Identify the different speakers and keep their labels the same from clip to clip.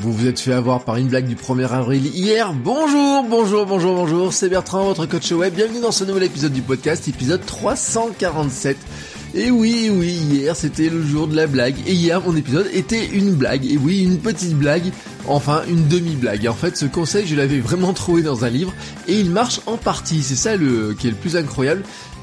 Speaker 1: Vous vous êtes fait avoir par une blague du 1er avril hier. Bonjour, bonjour, bonjour, bonjour. C'est Bertrand, votre coach web. Bienvenue dans ce nouvel épisode du podcast, épisode 347. Et oui, oui, hier c'était le jour de la blague. Et hier mon épisode était une blague. Et oui, une petite blague. Enfin, une demi-blague. En fait, ce conseil, je l'avais vraiment trouvé dans un livre. Et il marche en partie. C'est ça le, qui est le plus incroyable.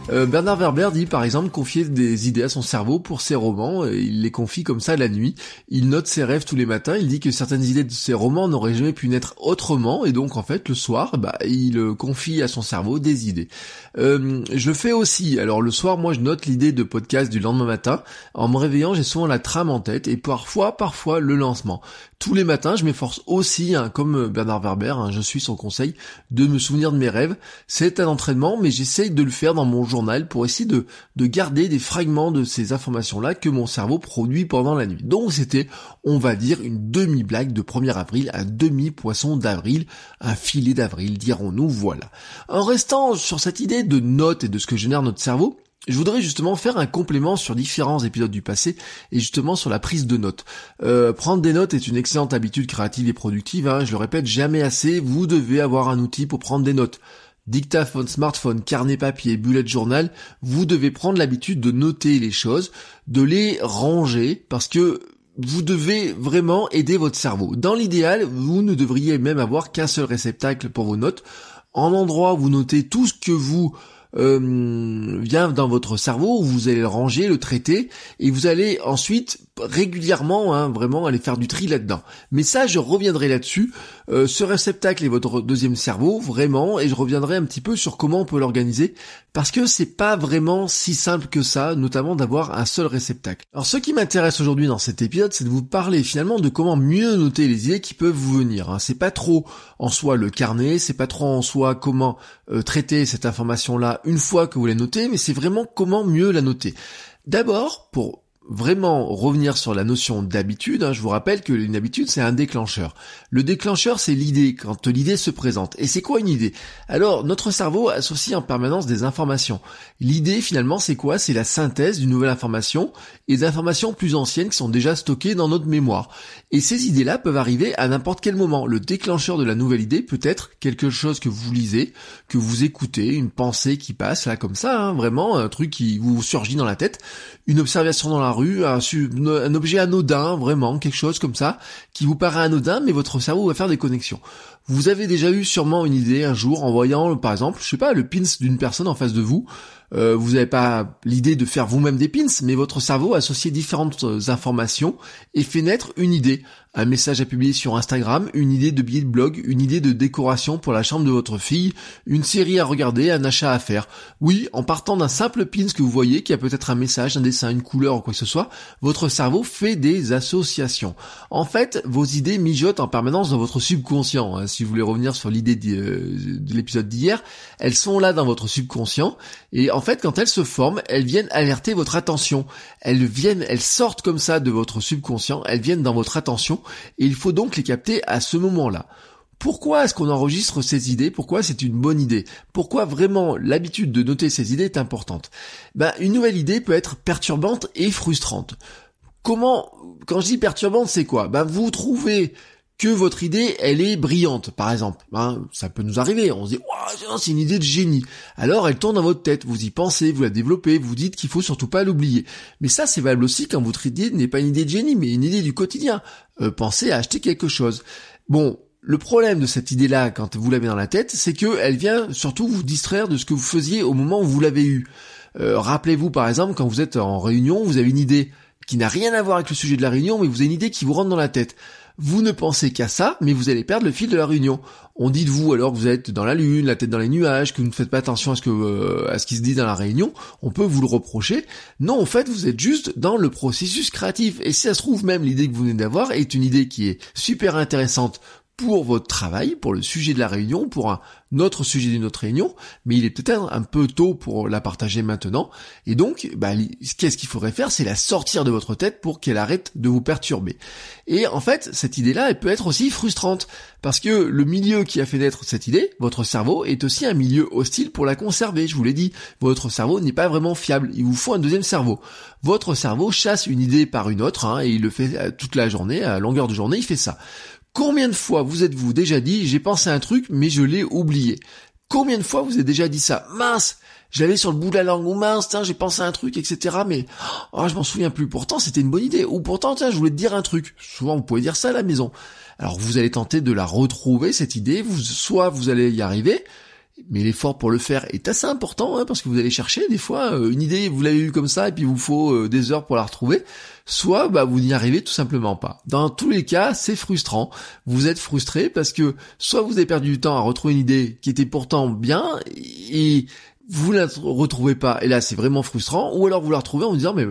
Speaker 1: Euh, Bernard Werber dit par exemple confier des idées à son cerveau pour ses romans, il les confie comme ça la nuit, il note ses rêves tous les matins, il dit que certaines idées de ses romans n'auraient jamais pu naître autrement, et donc en fait le soir, bah, il confie à son cerveau des idées. Euh, je fais aussi, alors le soir moi je note l'idée de podcast du lendemain matin, en me réveillant j'ai souvent la trame en tête, et parfois, parfois le lancement. Tous les matins je m'efforce aussi, hein, comme Bernard Werber, hein, je suis son conseil, de me souvenir de mes rêves. C'est un entraînement, mais j'essaye de le faire dans mon jour pour essayer de, de garder des fragments de ces informations-là que mon cerveau produit pendant la nuit. Donc c'était, on va dire, une demi-blague de 1er avril, un demi-poisson d'avril, un filet d'avril, dirons-nous, voilà. En restant sur cette idée de notes et de ce que génère notre cerveau, je voudrais justement faire un complément sur différents épisodes du passé et justement sur la prise de notes. Euh, prendre des notes est une excellente habitude créative et productive, hein, je le répète jamais assez, vous devez avoir un outil pour prendre des notes dictaphone, smartphone, carnet papier, bullet journal, vous devez prendre l'habitude de noter les choses, de les ranger, parce que vous devez vraiment aider votre cerveau. Dans l'idéal, vous ne devriez même avoir qu'un seul réceptacle pour vos notes. En endroit où vous notez tout ce que vous euh, vient dans votre cerveau, vous allez le ranger, le traiter, et vous allez ensuite régulièrement, hein, vraiment aller faire du tri là-dedans. Mais ça, je reviendrai là-dessus. Euh, ce réceptacle est votre deuxième cerveau, vraiment, et je reviendrai un petit peu sur comment on peut l'organiser, parce que c'est pas vraiment si simple que ça, notamment d'avoir un seul réceptacle. Alors, ce qui m'intéresse aujourd'hui dans cet épisode, c'est de vous parler finalement de comment mieux noter les idées qui peuvent vous venir. Hein. C'est pas trop en soi le carnet, c'est pas trop en soi comment euh, traiter cette information-là une fois que vous la notez, mais c'est vraiment comment mieux la noter. D'abord, pour vraiment revenir sur la notion d'habitude, hein, je vous rappelle que une habitude c'est un déclencheur. Le déclencheur c'est l'idée, quand l'idée se présente. Et c'est quoi une idée? Alors notre cerveau associe en permanence des informations. L'idée finalement c'est quoi? C'est la synthèse d'une nouvelle information et d'informations plus anciennes qui sont déjà stockées dans notre mémoire. Et ces idées-là peuvent arriver à n'importe quel moment. Le déclencheur de la nouvelle idée peut être quelque chose que vous lisez, que vous écoutez, une pensée qui passe là comme ça, hein, vraiment un truc qui vous surgit dans la tête, une observation dans la un, un, objet anodin, vraiment, quelque chose comme ça, qui vous paraît anodin, mais votre cerveau va faire des connexions. Vous avez déjà eu sûrement une idée un jour en voyant, par exemple, je sais pas, le pins d'une personne en face de vous, euh, vous n'avez pas l'idée de faire vous-même des pins, mais votre cerveau associe différentes informations et fait naître une idée. Un message à publier sur Instagram, une idée de billet de blog, une idée de décoration pour la chambre de votre fille, une série à regarder, un achat à faire. Oui, en partant d'un simple pins que vous voyez, qui a peut-être un message, un dessin, une couleur ou quoi que ce soit, votre cerveau fait des associations. En fait, vos idées mijotent en permanence dans votre subconscient. Hein. Si vous voulez revenir sur l'idée de l'épisode d'hier, elles sont là dans votre subconscient et en fait, quand elles se forment, elles viennent alerter votre attention. Elles viennent, elles sortent comme ça de votre subconscient, elles viennent dans votre attention, et il faut donc les capter à ce moment-là. Pourquoi est-ce qu'on enregistre ces idées? Pourquoi c'est une bonne idée? Pourquoi vraiment l'habitude de noter ces idées est importante? Ben, une nouvelle idée peut être perturbante et frustrante. Comment, quand je dis perturbante, c'est quoi? Ben, vous trouvez que votre idée, elle est brillante, par exemple. Hein, ça peut nous arriver. On se dit, c'est une idée de génie. Alors, elle tourne dans votre tête. Vous y pensez, vous la développez, vous dites qu'il faut surtout pas l'oublier. Mais ça, c'est valable aussi quand votre idée n'est pas une idée de génie, mais une idée du quotidien. Euh, pensez à acheter quelque chose. Bon, le problème de cette idée-là, quand vous l'avez dans la tête, c'est que elle vient surtout vous distraire de ce que vous faisiez au moment où vous l'avez eu. Euh, rappelez-vous, par exemple, quand vous êtes en réunion, vous avez une idée qui n'a rien à voir avec le sujet de la réunion, mais vous avez une idée qui vous rentre dans la tête vous ne pensez qu'à ça, mais vous allez perdre le fil de la réunion. On dit de vous alors que vous êtes dans la lune, la tête dans les nuages, que vous ne faites pas attention à ce que euh, ce qui se dit dans la réunion, on peut vous le reprocher. Non, en fait, vous êtes juste dans le processus créatif. Et si ça se trouve même l'idée que vous venez d'avoir est une idée qui est super intéressante pour votre travail, pour le sujet de la réunion, pour un autre sujet d'une autre réunion, mais il est peut-être un peu tôt pour la partager maintenant. Et donc, bah, qu'est-ce qu'il faudrait faire C'est la sortir de votre tête pour qu'elle arrête de vous perturber. Et en fait, cette idée-là, elle peut être aussi frustrante, parce que le milieu qui a fait naître cette idée, votre cerveau, est aussi un milieu hostile pour la conserver. Je vous l'ai dit, votre cerveau n'est pas vraiment fiable. Il vous faut un deuxième cerveau. Votre cerveau chasse une idée par une autre, hein, et il le fait euh, toute la journée, à longueur de journée, il fait ça. Combien de fois vous êtes-vous déjà dit j'ai pensé à un truc mais je l'ai oublié? Combien de fois vous avez déjà dit ça? Mince J'avais sur le bout de la langue, ou mince, tiens, j'ai pensé à un truc, etc. Mais oh, je m'en souviens plus. Pourtant, c'était une bonne idée. Ou pourtant, tiens, je voulais te dire un truc. Souvent, vous pouvez dire ça à la maison. Alors, vous allez tenter de la retrouver, cette idée. Vous, soit vous allez y arriver, mais l'effort pour le faire est assez important hein, parce que vous allez chercher des fois euh, une idée, vous l'avez eue comme ça et puis il vous faut euh, des heures pour la retrouver. Soit bah, vous n'y arrivez tout simplement pas. Dans tous les cas, c'est frustrant. Vous êtes frustré parce que soit vous avez perdu du temps à retrouver une idée qui était pourtant bien et vous la retrouvez pas, et là c'est vraiment frustrant, ou alors vous la retrouvez en vous disant mais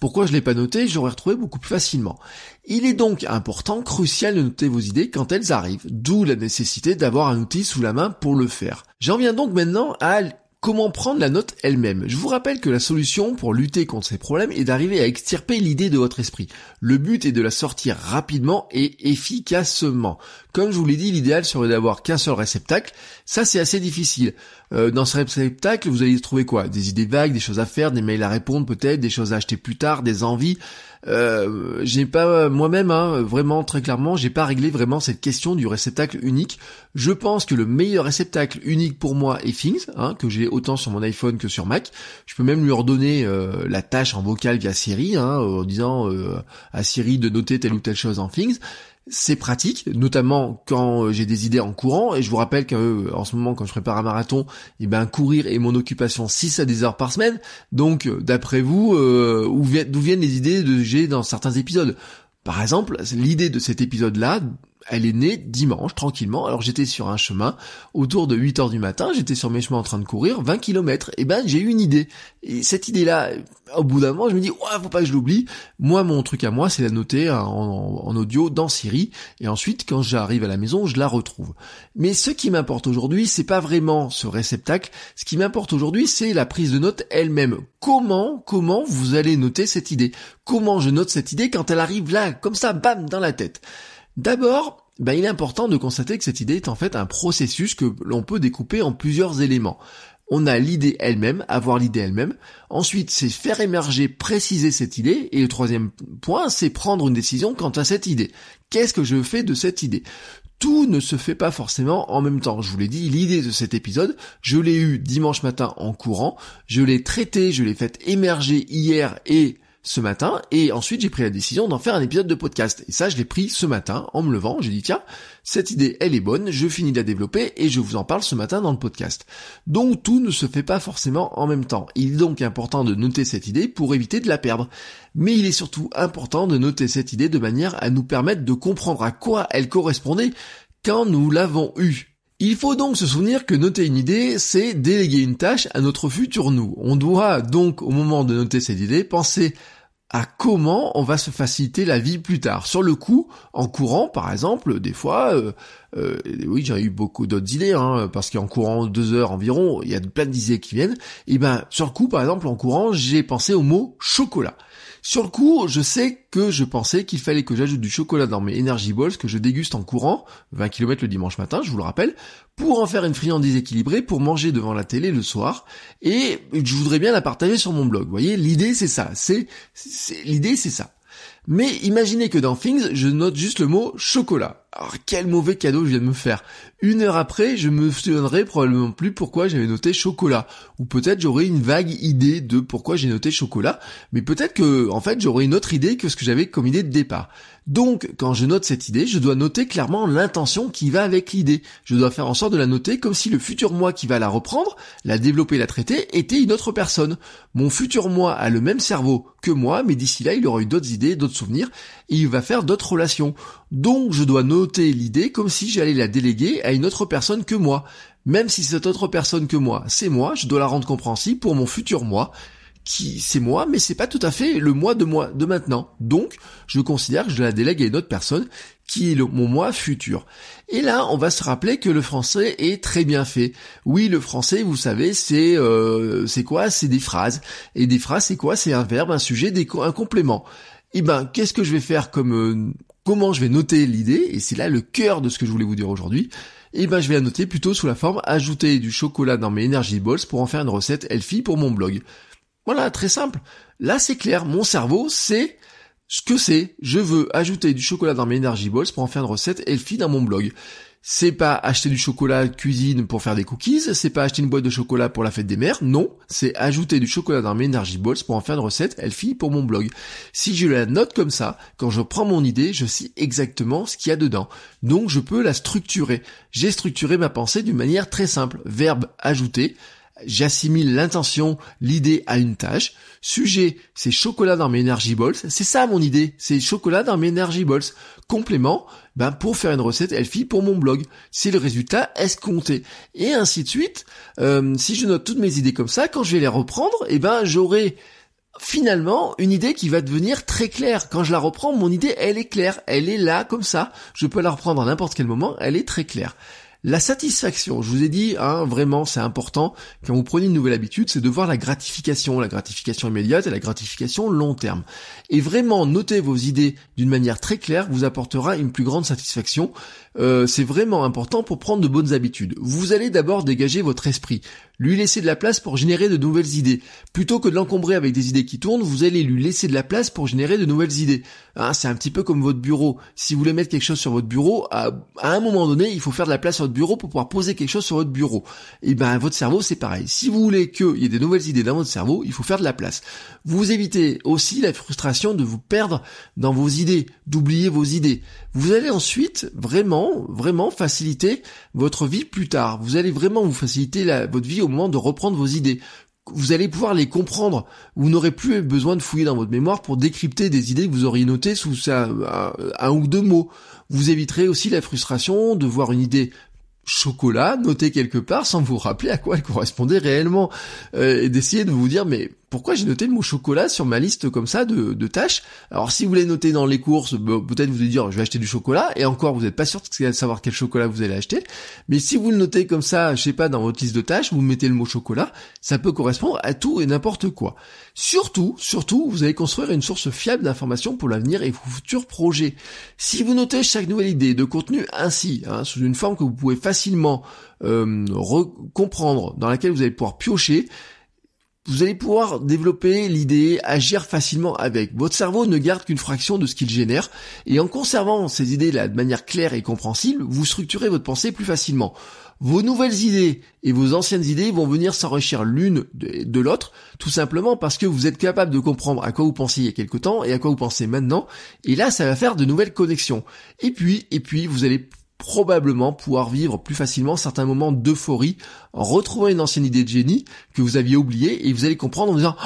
Speaker 1: pourquoi je l'ai pas noté, j'aurais retrouvé beaucoup plus facilement. Il est donc important, crucial de noter vos idées quand elles arrivent, d'où la nécessité d'avoir un outil sous la main pour le faire. J'en viens donc maintenant à Comment prendre la note elle-même Je vous rappelle que la solution pour lutter contre ces problèmes est d'arriver à extirper l'idée de votre esprit. Le but est de la sortir rapidement et efficacement. Comme je vous l'ai dit, l'idéal serait d'avoir qu'un seul réceptacle. Ça, c'est assez difficile. Euh, dans ce réceptacle, vous allez trouver quoi? Des idées vagues, des choses à faire, des mails à répondre peut-être, des choses à acheter plus tard, des envies. Euh, j'ai pas moi-même, hein, vraiment très clairement, j'ai pas réglé vraiment cette question du réceptacle unique. Je pense que le meilleur réceptacle unique pour moi est Things, hein, que j'ai autant sur mon iPhone que sur Mac. Je peux même lui ordonner euh, la tâche en vocal via Siri, hein, en disant euh, à Siri de noter telle ou telle chose en Things c'est pratique, notamment quand euh, j'ai des idées en courant. Et je vous rappelle qu'en euh, ce moment, quand je prépare un marathon, eh ben courir est mon occupation 6 à 10 heures par semaine. Donc, euh, d'après vous, d'où viennent les idées que j'ai dans certains épisodes? Par exemple, l'idée de cet épisode-là, elle est née dimanche, tranquillement. Alors j'étais sur un chemin, autour de 8 heures du matin, j'étais sur mes chemins en train de courir, 20 km. Et ben j'ai eu une idée. Et cette idée-là, au bout d'un moment, je me dis, ouais, faut pas que je l'oublie. Moi, mon truc à moi, c'est la noter en, audio dans Siri. Et ensuite, quand j'arrive à la maison, je la retrouve. Mais ce qui m'importe aujourd'hui, c'est pas vraiment ce réceptacle. Ce qui m'importe aujourd'hui, c'est la prise de note elle-même. Comment, comment vous allez noter cette idée? Comment je note cette idée quand elle arrive là, comme ça, bam, dans la tête? D'abord, ben, il est important de constater que cette idée est en fait un processus que l'on peut découper en plusieurs éléments. On a l'idée elle-même, avoir l'idée elle-même. Ensuite, c'est faire émerger, préciser cette idée. Et le troisième point, c'est prendre une décision quant à cette idée. Qu'est-ce que je fais de cette idée? Tout ne se fait pas forcément en même temps. Je vous l'ai dit, l'idée de cet épisode, je l'ai eu dimanche matin en courant, je l'ai traité, je l'ai fait émerger hier et ce matin et ensuite j'ai pris la décision d'en faire un épisode de podcast. Et ça, je l'ai pris ce matin en me levant. J'ai dit tiens, cette idée, elle est bonne, je finis de la développer et je vous en parle ce matin dans le podcast. Donc tout ne se fait pas forcément en même temps. Il est donc important de noter cette idée pour éviter de la perdre. Mais il est surtout important de noter cette idée de manière à nous permettre de comprendre à quoi elle correspondait quand nous l'avons eue. Il faut donc se souvenir que noter une idée, c'est déléguer une tâche à notre futur nous. On doit donc, au moment de noter cette idée, penser à comment on va se faciliter la vie plus tard. Sur le coup, en courant, par exemple, des fois, euh, euh, oui, j'ai eu beaucoup d'autres idées, hein, parce qu'en courant deux heures environ, il y a plein d'idées qui viennent. Et ben, sur le coup, par exemple, en courant, j'ai pensé au mot chocolat. Sur le coup, je sais que je pensais qu'il fallait que j'ajoute du chocolat dans mes Energy Balls que je déguste en courant, 20 km le dimanche matin, je vous le rappelle, pour en faire une friandise équilibrée pour manger devant la télé le soir. Et je voudrais bien la partager sur mon blog. Vous voyez, l'idée c'est ça. C'est, l'idée c'est ça. Mais imaginez que dans Things, je note juste le mot chocolat. Alors quel mauvais cadeau je viens de me faire. Une heure après, je me souviendrai probablement plus pourquoi j'avais noté chocolat. Ou peut-être j'aurais une vague idée de pourquoi j'ai noté chocolat. Mais peut-être que, en fait, j'aurais une autre idée que ce que j'avais comme idée de départ. Donc, quand je note cette idée, je dois noter clairement l'intention qui va avec l'idée. Je dois faire en sorte de la noter comme si le futur moi qui va la reprendre, la développer, la traiter, était une autre personne. Mon futur moi a le même cerveau que moi, mais d'ici là, il aura eu d'autres idées, d'autres d'autres et il va faire d'autres relations. Donc je dois noter l'idée comme si j'allais la déléguer à une autre personne que moi. Même si cette autre personne que moi, c'est moi, je dois la rendre compréhensible pour mon futur moi qui c'est moi, mais c'est pas tout à fait le moi de moi de maintenant. Donc, je considère que je la délègue à une autre personne qui est le, mon moi futur. Et là, on va se rappeler que le français est très bien fait. Oui, le français, vous savez, c'est euh, c'est quoi? C'est des phrases. Et des phrases, c'est quoi? C'est un verbe, un sujet, un complément. Eh ben, qu'est-ce que je vais faire comme euh, comment je vais noter l'idée Et c'est là le cœur de ce que je voulais vous dire aujourd'hui. Eh ben, je vais la noter plutôt sous la forme ajouter du chocolat dans mes energy balls pour en faire une recette Elfie pour mon blog. Voilà, très simple. Là, c'est clair. Mon cerveau, c'est ce que c'est. Je veux ajouter du chocolat dans mes energy balls pour en faire une recette healthy dans mon blog. C'est pas acheter du chocolat cuisine pour faire des cookies, c'est pas acheter une boîte de chocolat pour la fête des mères, non, c'est ajouter du chocolat dans mes energy balls pour en faire une recette healthy pour mon blog. Si je la note comme ça, quand je prends mon idée, je sais exactement ce qu'il y a dedans. Donc je peux la structurer. J'ai structuré ma pensée d'une manière très simple. Verbe ajouter, j'assimile l'intention, l'idée à une tâche. Sujet, c'est chocolat dans mes energy balls. C'est ça mon idée, c'est chocolat dans mes energy balls. Complément, ben pour faire une recette Elfie pour mon blog. C'est le résultat escompté. Et ainsi de suite. Euh, si je note toutes mes idées comme ça, quand je vais les reprendre, eh ben j'aurai finalement une idée qui va devenir très claire. Quand je la reprends, mon idée, elle est claire. Elle est là, comme ça. Je peux la reprendre à n'importe quel moment. Elle est très claire. La satisfaction, je vous ai dit, hein, vraiment c'est important, quand vous prenez une nouvelle habitude, c'est de voir la gratification, la gratification immédiate et la gratification long terme. Et vraiment noter vos idées d'une manière très claire vous apportera une plus grande satisfaction. Euh, c'est vraiment important pour prendre de bonnes habitudes. Vous allez d'abord dégager votre esprit lui laisser de la place pour générer de nouvelles idées. Plutôt que de l'encombrer avec des idées qui tournent, vous allez lui laisser de la place pour générer de nouvelles idées. Hein, c'est un petit peu comme votre bureau. Si vous voulez mettre quelque chose sur votre bureau, à, un moment donné, il faut faire de la place sur votre bureau pour pouvoir poser quelque chose sur votre bureau. Et ben votre cerveau, c'est pareil. Si vous voulez qu'il y ait des nouvelles idées dans votre cerveau, il faut faire de la place. Vous évitez aussi la frustration de vous perdre dans vos idées, d'oublier vos idées. Vous allez ensuite vraiment, vraiment faciliter votre vie plus tard. Vous allez vraiment vous faciliter votre vie au moment de reprendre vos idées. Vous allez pouvoir les comprendre. Vous n'aurez plus besoin de fouiller dans votre mémoire pour décrypter des idées que vous auriez notées sous un, ou deux mots. Vous éviterez aussi la frustration de voir une idée chocolat notée quelque part sans vous rappeler à quoi elle correspondait réellement euh, et d'essayer de vous dire mais pourquoi j'ai noté le mot chocolat sur ma liste comme ça de, de tâches Alors si vous voulez noter dans les courses, bah, peut-être vous allez dire je vais acheter du chocolat, et encore vous n'êtes pas sûr de savoir quel chocolat vous allez acheter, mais si vous le notez comme ça, je sais pas, dans votre liste de tâches, vous mettez le mot chocolat, ça peut correspondre à tout et n'importe quoi. Surtout, surtout, vous allez construire une source fiable d'informations pour l'avenir et vos futurs projets. Si vous notez chaque nouvelle idée de contenu ainsi, hein, sous une forme que vous pouvez facilement euh, comprendre, dans laquelle vous allez pouvoir piocher, vous allez pouvoir développer l'idée, agir facilement avec. Votre cerveau ne garde qu'une fraction de ce qu'il génère, et en conservant ces idées-là de manière claire et compréhensible, vous structurez votre pensée plus facilement. Vos nouvelles idées et vos anciennes idées vont venir s'enrichir l'une de, l'autre, tout simplement parce que vous êtes capable de comprendre à quoi vous pensiez il y a quelque temps et à quoi vous pensez maintenant, et là ça va faire de nouvelles connexions. Et puis, et puis, vous allez probablement pouvoir vivre plus facilement certains moments d'euphorie en retrouvant une ancienne idée de génie que vous aviez oubliée et vous allez comprendre en disant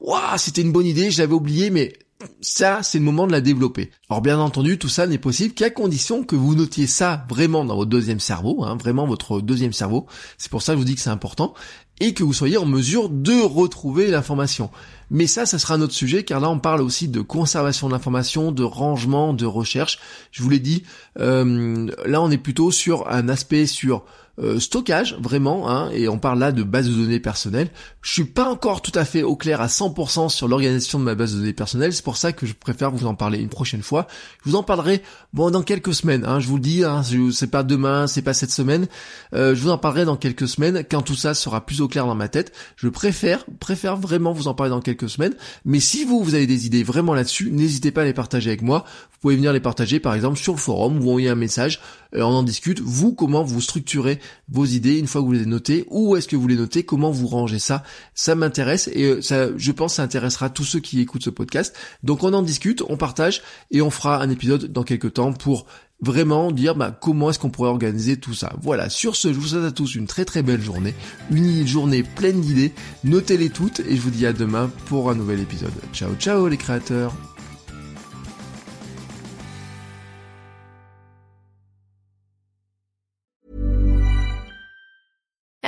Speaker 1: waouh c'était une bonne idée je l'avais oublié mais ça, c'est le moment de la développer. Alors bien entendu, tout ça n'est possible qu'à condition que vous notiez ça vraiment dans votre deuxième cerveau, hein, vraiment votre deuxième cerveau. C'est pour ça que je vous dis que c'est important et que vous soyez en mesure de retrouver l'information. Mais ça, ça sera un autre sujet, car là, on parle aussi de conservation de de rangement, de recherche. Je vous l'ai dit, euh, là, on est plutôt sur un aspect sur euh, stockage vraiment, hein, et on parle là de base de données personnelles. Je suis pas encore tout à fait au clair à 100% sur l'organisation de ma base de données personnelle, c'est pour ça que je préfère vous en parler une prochaine fois. Je vous en parlerai bon dans quelques semaines, hein, je vous le dis, hein, c'est pas demain, c'est pas cette semaine. Euh, je vous en parlerai dans quelques semaines quand tout ça sera plus au clair dans ma tête. Je préfère, préfère vraiment vous en parler dans quelques semaines. Mais si vous vous avez des idées vraiment là-dessus, n'hésitez pas à les partager avec moi. Vous pouvez venir les partager par exemple sur le forum, vous envoyez un message, euh, on en discute. Vous comment vous structurez vos idées une fois que vous les notez, où est-ce que vous les notez, comment vous rangez ça, ça m'intéresse et euh, ça, je pense, ça intéressera tous ceux qui écoutent ce podcast. Donc on en discute, on partage et on fera un épisode dans quelques temps pour vraiment dire bah, comment est-ce qu'on pourrait organiser tout ça. Voilà, sur ce, je vous souhaite à tous une très très belle journée, une journée pleine d'idées, notez-les toutes et je vous dis à demain pour un nouvel épisode. Ciao ciao les créateurs